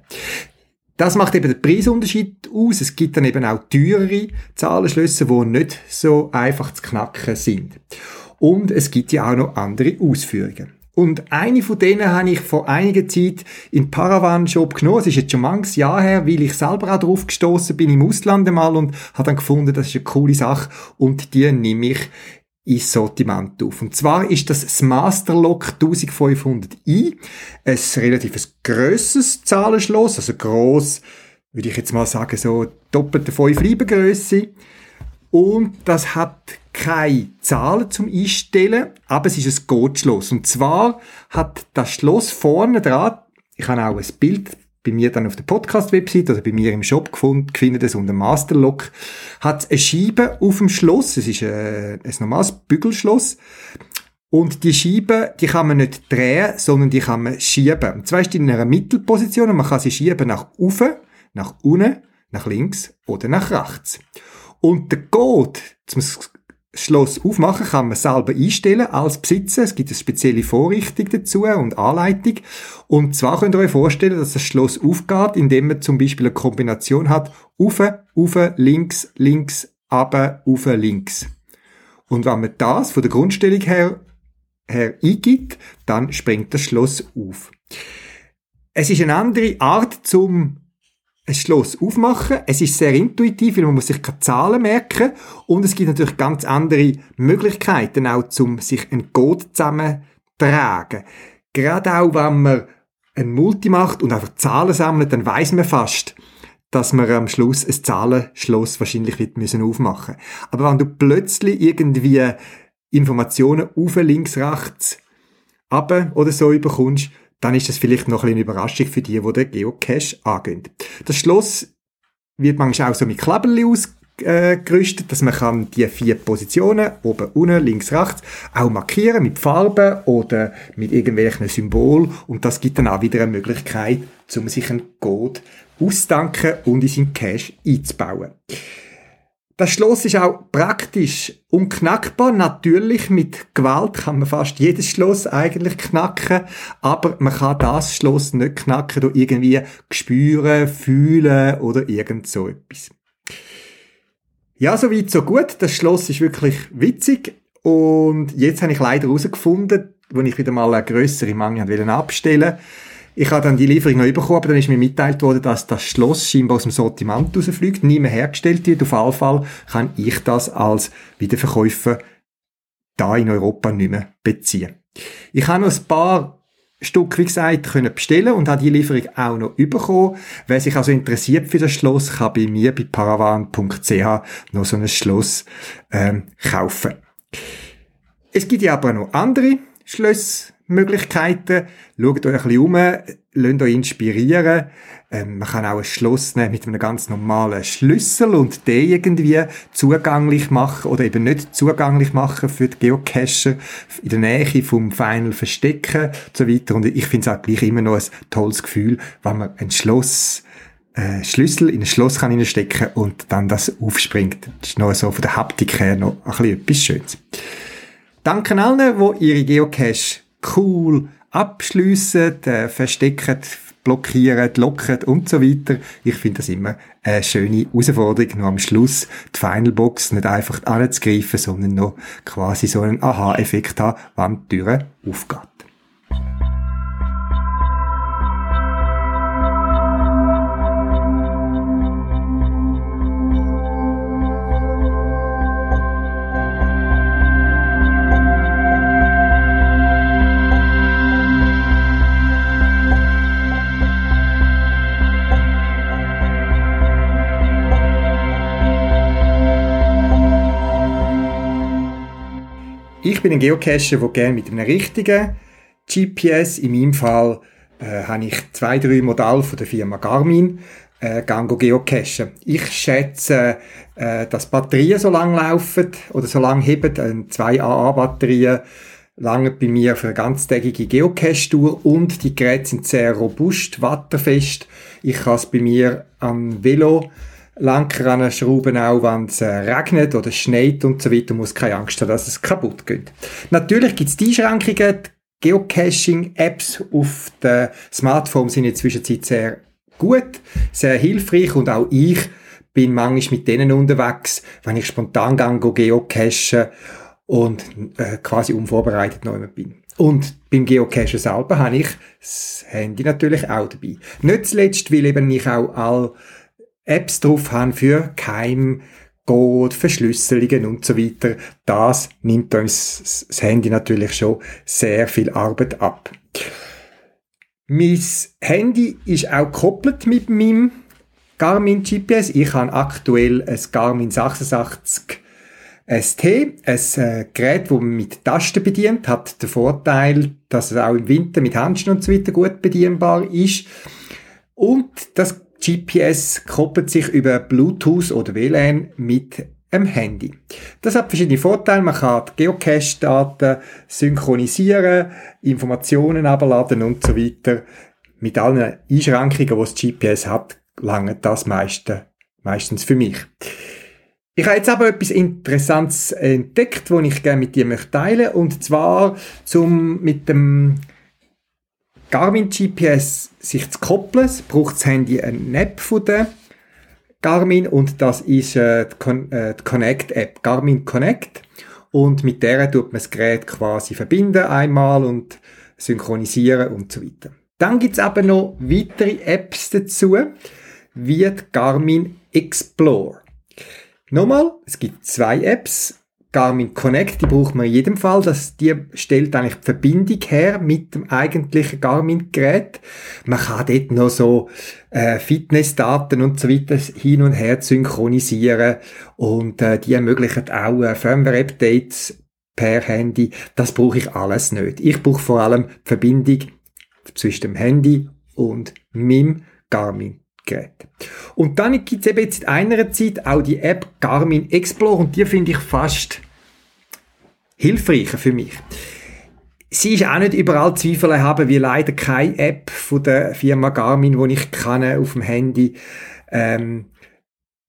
Speaker 2: Das macht eben den Preisunterschied aus. Es gibt dann eben auch teurere Zahlenschlösser, die nicht so einfach zu knacken sind. Und es gibt ja auch noch andere Ausführungen. Und eine von denen habe ich vor einiger Zeit in Paravan Shop genommen. Es ist jetzt schon manches Jahr her, weil ich selber auch drauf gestoßen bin im Ausland einmal und habe dann gefunden, das ist eine coole Sache und die nehme ich ins Sortiment auf. Und zwar ist das das Masterlock 1500i, ein relativ grosses Zahlenschloss, also gross, würde ich jetzt mal sagen, so doppelte 5 Leibengrösse. Und das hat keine Zahlen zum Einstellen, aber es ist ein Codeschloss. Und zwar hat das Schloss vorne dran, ich habe auch ein Bild bei mir dann auf der Podcast-Website oder bei mir im Shop gefunden, findet es unter Masterlock, hat eine Scheibe auf dem Schloss, es ist ein, äh, ein normales Bügelschloss, und die Scheibe, die kann man nicht drehen, sondern die kann man schieben. Und zwar ist die in einer Mittelposition und man kann sie schieben nach oben, nach unten, nach links oder nach rechts. Und der Code zum Schloss aufmachen kann man selber einstellen als Besitzer. Es gibt eine spezielle Vorrichtung dazu und Anleitung. Und zwar könnt ihr euch vorstellen, dass das Schloss aufgeht, indem man zum Beispiel eine Kombination hat, ufe, ufe, links, links, aber, ufe, links. Und wenn man das von der Grundstellung her, her eingibt, dann springt das Schloss auf. Es ist eine andere Art zum ein Schloss aufmachen. Es ist sehr intuitiv, weil man muss sich keine Zahlen merken und es gibt natürlich ganz andere Möglichkeiten auch, um sich einen Code zusammentragen. Gerade auch, wenn man ein Multi macht und einfach Zahlen sammelt, dann weiß man fast, dass man am Schluss ein Zahlenschloss wahrscheinlich wird müssen aufmachen. Aber wenn du plötzlich irgendwie Informationen auf links, rechts, ab oder so überkommst, dann ist das vielleicht noch eine Überraschung für die, die den Geocache angehen. Das Schloss wird manchmal auch so mit Klappelli ausgerüstet, dass man kann die vier Positionen, oben, unten, links, rechts, auch markieren mit Farben oder mit irgendwelchen Symbolen und das gibt dann auch wieder eine Möglichkeit, um sich einen Code auszudanken und in seinen Cache einzubauen. Das Schloss ist auch praktisch unknackbar. Natürlich, mit Gewalt kann man fast jedes Schloss eigentlich knacken, aber man kann das Schloss nicht knacken durch irgendwie spüren, fühlen oder irgend so etwas. Ja, so weit, so gut. Das Schloss ist wirklich witzig und jetzt habe ich leider herausgefunden, als ich wieder mal eine grössere Menge abstellen wollte, ich habe dann die Lieferung noch bekommen, aber dann ist mir mitteilt worden, dass das Schloss scheinbar aus dem Sortiment rausfliegt, nie mehr hergestellt wird. Auf jeden Fall kann ich das als Wiederverkäufer da in Europa nicht mehr beziehen. Ich habe noch ein paar Stück, wie gesagt, können bestellen und habe die Lieferung auch noch bekommen. Wer sich also interessiert für das Schloss, kann bei mir bei paravan.ch noch so ein Schloss ähm, kaufen. Es gibt ja aber noch andere Schlösser, Möglichkeiten. Schaut euch ein bisschen um, lasst euch inspirieren. Ähm, man kann auch ein Schloss nehmen mit einem ganz normalen Schlüssel und den irgendwie zugänglich machen oder eben nicht zugänglich machen für die Geocacher in der Nähe vom Final verstecken und so weiter. Und ich finde es auch gleich immer noch ein tolles Gefühl, wenn man ein Schloss äh, Schlüssel in ein Schloss kann stecken und dann das aufspringt. Das ist noch so von der Haptik her noch ein bisschen etwas Schönes. Danke allen, die ihre Geocache cool abschliessen, äh, verstecken, blockieren, locken und so weiter. Ich finde das immer eine schöne Herausforderung, noch am Schluss die Final Box nicht einfach anzugreifen, sondern noch quasi so einen Aha-Effekt haben, wenn die Tür aufgeht. Bin ein Geocacher, der gerne mit einem richtigen GPS, in meinem Fall äh, habe ich zwei, drei Modelle von der Firma Garmin, äh, Gango geocachen. Ich schätze, äh, dass Batterien so lang laufen oder so lang heben, äh, zwei AA-Batterien lange bei mir für eine ganztägige Geocache-Tour und die Geräte sind sehr robust, watterfest. Ich kann es bei mir am Velo Lenker an Schrauben auch, wenn es äh, regnet oder schneit und so weiter, muss keine Angst haben, dass es kaputt geht. Natürlich gibt es die Einschränkungen, Geocaching-Apps auf den Smartphones sind in der Zwischenzeit sehr gut, sehr hilfreich und auch ich bin manchmal mit denen unterwegs, wenn ich spontan gehe, geocachen und äh, quasi unvorbereitet noch immer bin. Und beim Geocachen selber habe ich das Handy natürlich auch dabei. Nicht zuletzt, weil eben ich auch all Apps drauf haben für Keim, Code, Verschlüsselungen und so weiter. Das nimmt uns das Handy natürlich schon sehr viel Arbeit ab. Mein Handy ist auch gekoppelt mit meinem Garmin GPS. Ich habe aktuell ein Garmin 86 ST, ein äh, Gerät, das man mit Tasten bedient, hat den Vorteil, dass es auch im Winter mit Handschuhen und so weiter gut bedienbar ist. Und das GPS koppelt sich über Bluetooth oder WLAN mit dem Handy. Das hat verschiedene Vorteile. Man kann Geocache-Daten synchronisieren, Informationen abladen und so weiter. Mit allen Einschränkungen, die das GPS hat, lange das meiste, meistens für mich. Ich habe jetzt aber etwas Interessantes entdeckt, das ich gerne mit dir teilen möchte. Und zwar zum, mit dem Garmin GPS sich zu koppeln, braucht das Handy eine App von der Garmin und das ist äh, die, Con äh, die Connect App, Garmin Connect. Und mit der tut man das Gerät quasi verbinden einmal und synchronisieren und so weiter. Dann gibt's aber noch weitere Apps dazu, wie die Garmin Explore. Nochmal, es gibt zwei Apps, Garmin Connect, die braucht man in jedem Fall. Das, die stellt eigentlich die Verbindung her mit dem eigentlichen Garmin-Gerät. Man kann dort noch so äh, Fitnessdaten und so weiter hin und her synchronisieren und äh, die ermöglichen auch äh, Firmware-Updates per Handy. Das brauche ich alles nicht. Ich brauche vor allem die Verbindung zwischen dem Handy und meinem Garmin Gerät. Und dann gibt es eben jetzt in einer Zeit auch die App Garmin Explore und die finde ich fast hilfreicher für mich. Sie ist auch nicht überall Zweifel haben, wie leider keine App von der Firma Garmin, die ich kann auf dem Handy. Ähm,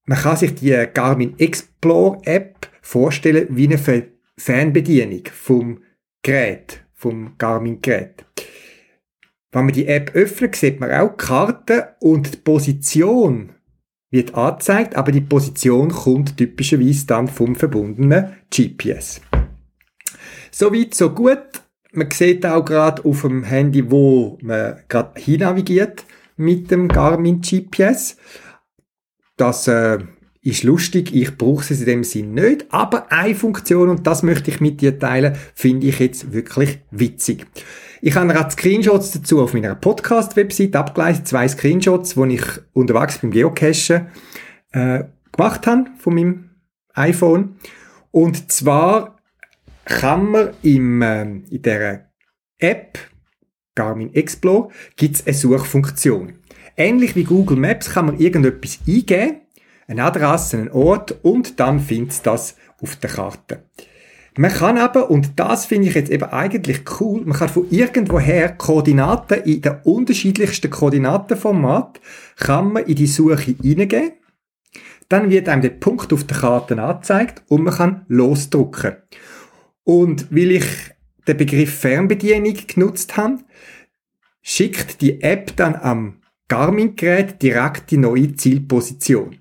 Speaker 2: man kann sich die Garmin Explore App vorstellen wie eine Fernbedienung vom Gerät, vom Garmin Gerät. Wenn man die App öffnet, sieht man auch die Karte und die Position wird angezeigt, aber die Position kommt typischerweise dann vom verbundenen GPS. Soweit, so gut. Man sieht auch gerade auf dem Handy, wo man gerade hinnavigiert mit dem Garmin GPS. Das äh, ist lustig, ich brauche es in dem Sinn nicht, aber eine Funktion, und das möchte ich mit dir teilen, finde ich jetzt wirklich witzig. Ich habe gerade Screenshots dazu auf meiner Podcast-Website abgeleitet, zwei Screenshots, die ich unterwegs beim Geocachen äh, gemacht habe von meinem iPhone. Und zwar kann man im, äh, in der App Garmin Explore gibt es eine Suchfunktion. Ähnlich wie Google Maps kann man irgendetwas eingeben, eine Adresse, einen Ort und dann findet das auf der Karte. Man kann aber, und das finde ich jetzt eben eigentlich cool, man kann von irgendwoher Koordinaten in den unterschiedlichsten Koordinatenformat kann man in die Suche eingeben. Dann wird einem der Punkt auf der Karte angezeigt und man kann losdrucken. Und weil ich den Begriff Fernbedienung genutzt habe, schickt die App dann am Garmin-Gerät direkt die neue Zielposition.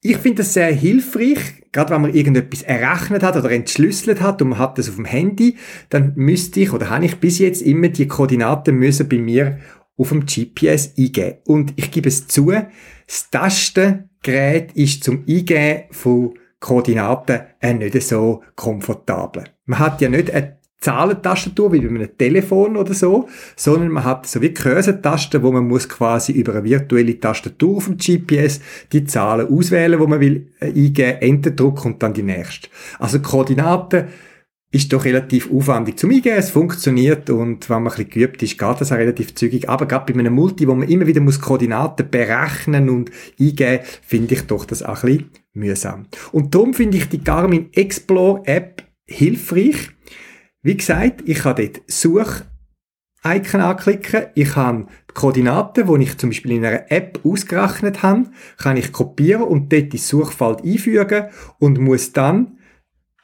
Speaker 2: Ich finde das sehr hilfreich, gerade wenn man irgendetwas errechnet hat oder entschlüsselt hat und man hat das auf dem Handy, dann müsste ich oder habe ich bis jetzt immer die Koordinaten müssen bei mir auf dem GPS eingeben. Und ich gebe es zu, das Tastengerät ist zum Eingeben von Koordinaten äh, nicht so komfortabel. Man hat ja nicht eine Zahlentastatur wie bei einem Telefon oder so, sondern man hat so wie Cursor-Tasten, wo man muss quasi über eine virtuelle Tastatur dem GPS die Zahlen auswählen, wo man will äh, eingeben, Enter drücken und dann die nächste. Also Koordinaten ist doch relativ aufwendig zum Eingeben, es funktioniert und wenn man ein bisschen geübt ist, geht das auch relativ zügig. Aber gerade bei einem Multi, wo man immer wieder muss Koordinaten berechnen und eingeben, finde ich doch das auch ein bisschen mühsam. Und darum finde ich die Garmin Explore App hilfreich, wie gesagt, ich kann dort Such-Icon anklicken. Ich kann die Koordinaten, die ich zum Beispiel in einer App ausgerechnet habe, kann ich kopieren und dort in Suchfeld einfügen und muss dann,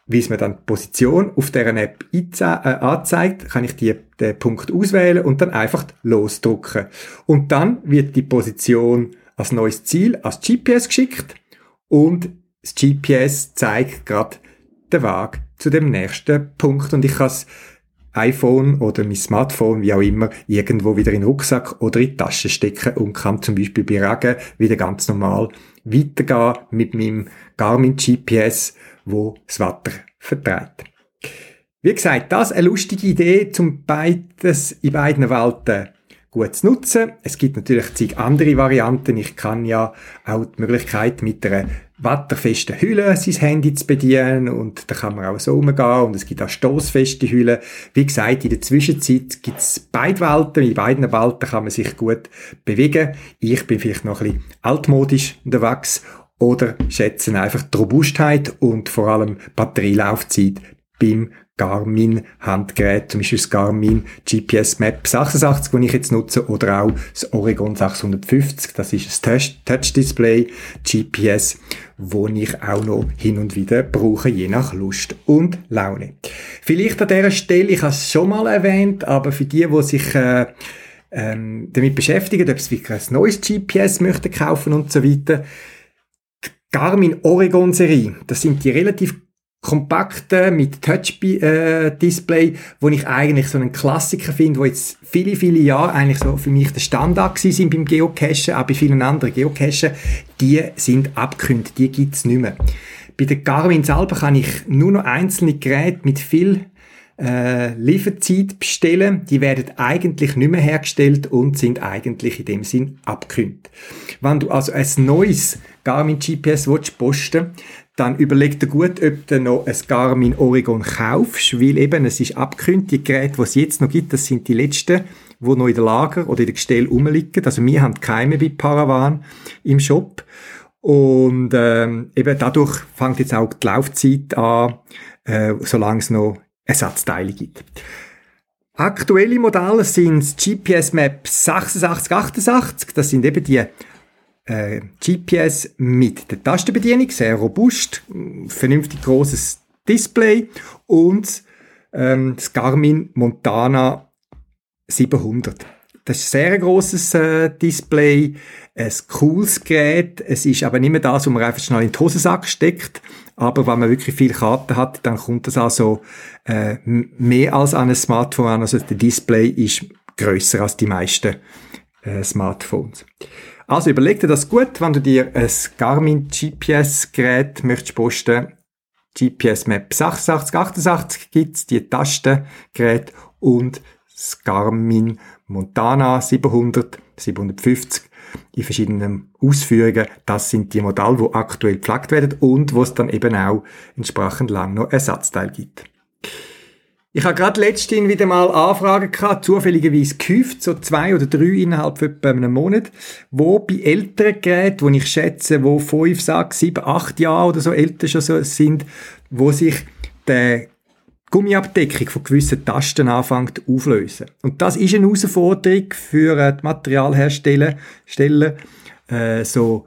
Speaker 2: wie es mir dann die Position auf deren App äh, anzeigt, kann ich die, den Punkt auswählen und dann einfach losdrucken. Und dann wird die Position als neues Ziel als GPS geschickt und das GPS zeigt gerade den Weg zu dem nächsten Punkt und ich kann das iPhone oder mein Smartphone, wie auch immer, irgendwo wieder in den Rucksack oder in die Tasche stecken und kann zum Beispiel bei Regen wieder ganz normal weitergehen mit meinem Garmin GPS, wo das Wetter vertreibt. Wie gesagt, das eine lustige Idee, zum beides in beiden Welten gut zu nutzen. Es gibt natürlich zig andere Varianten. Ich kann ja auch die Möglichkeit mit einer wetterfesten Hülle sein Handy zu bedienen und da kann man auch so umgehen und es gibt auch stoßfeste Hüllen. Wie gesagt, in der Zwischenzeit gibt es beide Welten. In beiden Welten kann man sich gut bewegen. Ich bin vielleicht noch ein bisschen altmodisch unterwegs oder schätzen einfach die Robustheit und vor allem Batterielaufzeit beim Garmin Handgerät, zum Beispiel das Garmin GPS Map 86, das ich jetzt nutze, oder auch das Oregon 650, das ist ein Touch-Display. GPS, wo ich auch noch hin und wieder brauche, je nach Lust und Laune. Vielleicht an dieser Stelle, ich habe es schon mal erwähnt, aber für die, die sich äh, ähm, damit beschäftigen, ob sie ein neues GPS möchten kaufen und so weiter, Garmin Oregon Serie, das sind die relativ kompakten mit Touch-Display, äh, wo ich eigentlich so einen Klassiker finde, wo jetzt viele, viele Jahre eigentlich so für mich der Standard sind beim Geocachen, auch bei vielen anderen Geocachen, die sind abgekündigt, die gibt's nicht mehr. Bei der Garmin selber kann ich nur noch einzelne Geräte mit viel äh, Lieferzeit bestellen. Die werden eigentlich nicht mehr hergestellt und sind eigentlich in dem Sinn abgekündigt. Wenn du also ein neues Garmin GPS willst posten dann überleg dir gut, ob du noch ein Garmin Oregon kaufst, weil eben es ist abgekündigt, die Geräte, die es jetzt noch gibt, das sind die letzten, die noch in der Lager oder in der Gestell rumliegen. Also wir haben keine bei Paravan im Shop. Und ähm, eben dadurch fängt jetzt auch die Laufzeit an, äh, solange es noch Ersatzteile gibt. Aktuelle Modelle sind das GPS Map 8688. Das sind eben die äh, GPS mit der Tastenbedienung, sehr robust, vernünftig großes Display und ähm, das Garmin Montana 700. Das ist ein sehr grosses äh, Display, ein cooles Gerät. Es ist aber nicht mehr das, wo man einfach schnell in den Hosensack steckt. Aber wenn man wirklich viele Karten hat, dann kommt das also äh, mehr als an ein Smartphone an. Also der Display ist größer als die meisten äh, Smartphones. Also überleg dir das gut, wenn du dir ein Garmin GPS-Gerät möchtest posten. GPS Map 8688 gibt's, die Tastengerät und das Garmin Montana 700, 750 in verschiedenen Ausführungen. Das sind die Modelle, die aktuell gepflegt werden und wo es dann eben auch entsprechend lang noch Ersatzteil gibt. Ich habe gerade letztens wieder mal Anfragen gehabt, zufälligerweise gehäuft, so zwei oder drei innerhalb von einem Monat, wo bei älteren Geräten, wo ich schätze, wo fünf, sechs, sieben, acht Jahre oder so älter schon so sind, wo sich der Gummiabdeckung von gewissen Tasten anfängt auflösen. Und das ist eine Herausforderung für äh, die Materialhersteller, äh, so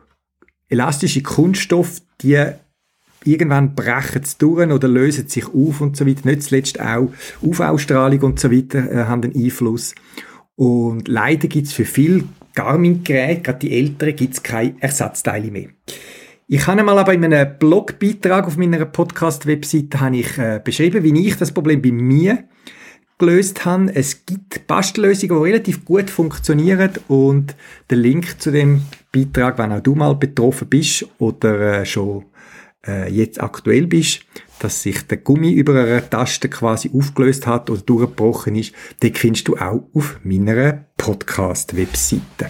Speaker 2: elastische Kunststoff, die irgendwann brechen sie durch oder lösen sich auf und so weiter. Nicht zuletzt auch UV-Strahlung und so weiter äh, haben einen Einfluss. Und leider gibt's für viele Garmin-Geräte, gerade die älteren, gibt's keine Ersatzteile mehr. Ich habe einmal aber in einem Blogbeitrag auf meiner Podcast-Webseite äh, beschrieben, wie ich das Problem bei mir gelöst habe. Es gibt Bastellösungen, die relativ gut funktionieren und der Link zu dem Beitrag, wenn auch du mal betroffen bist oder äh, schon äh, jetzt aktuell bist, dass sich der Gummi über einer Taste quasi aufgelöst hat oder durchgebrochen ist, den findest du auch auf meiner Podcast-Webseite.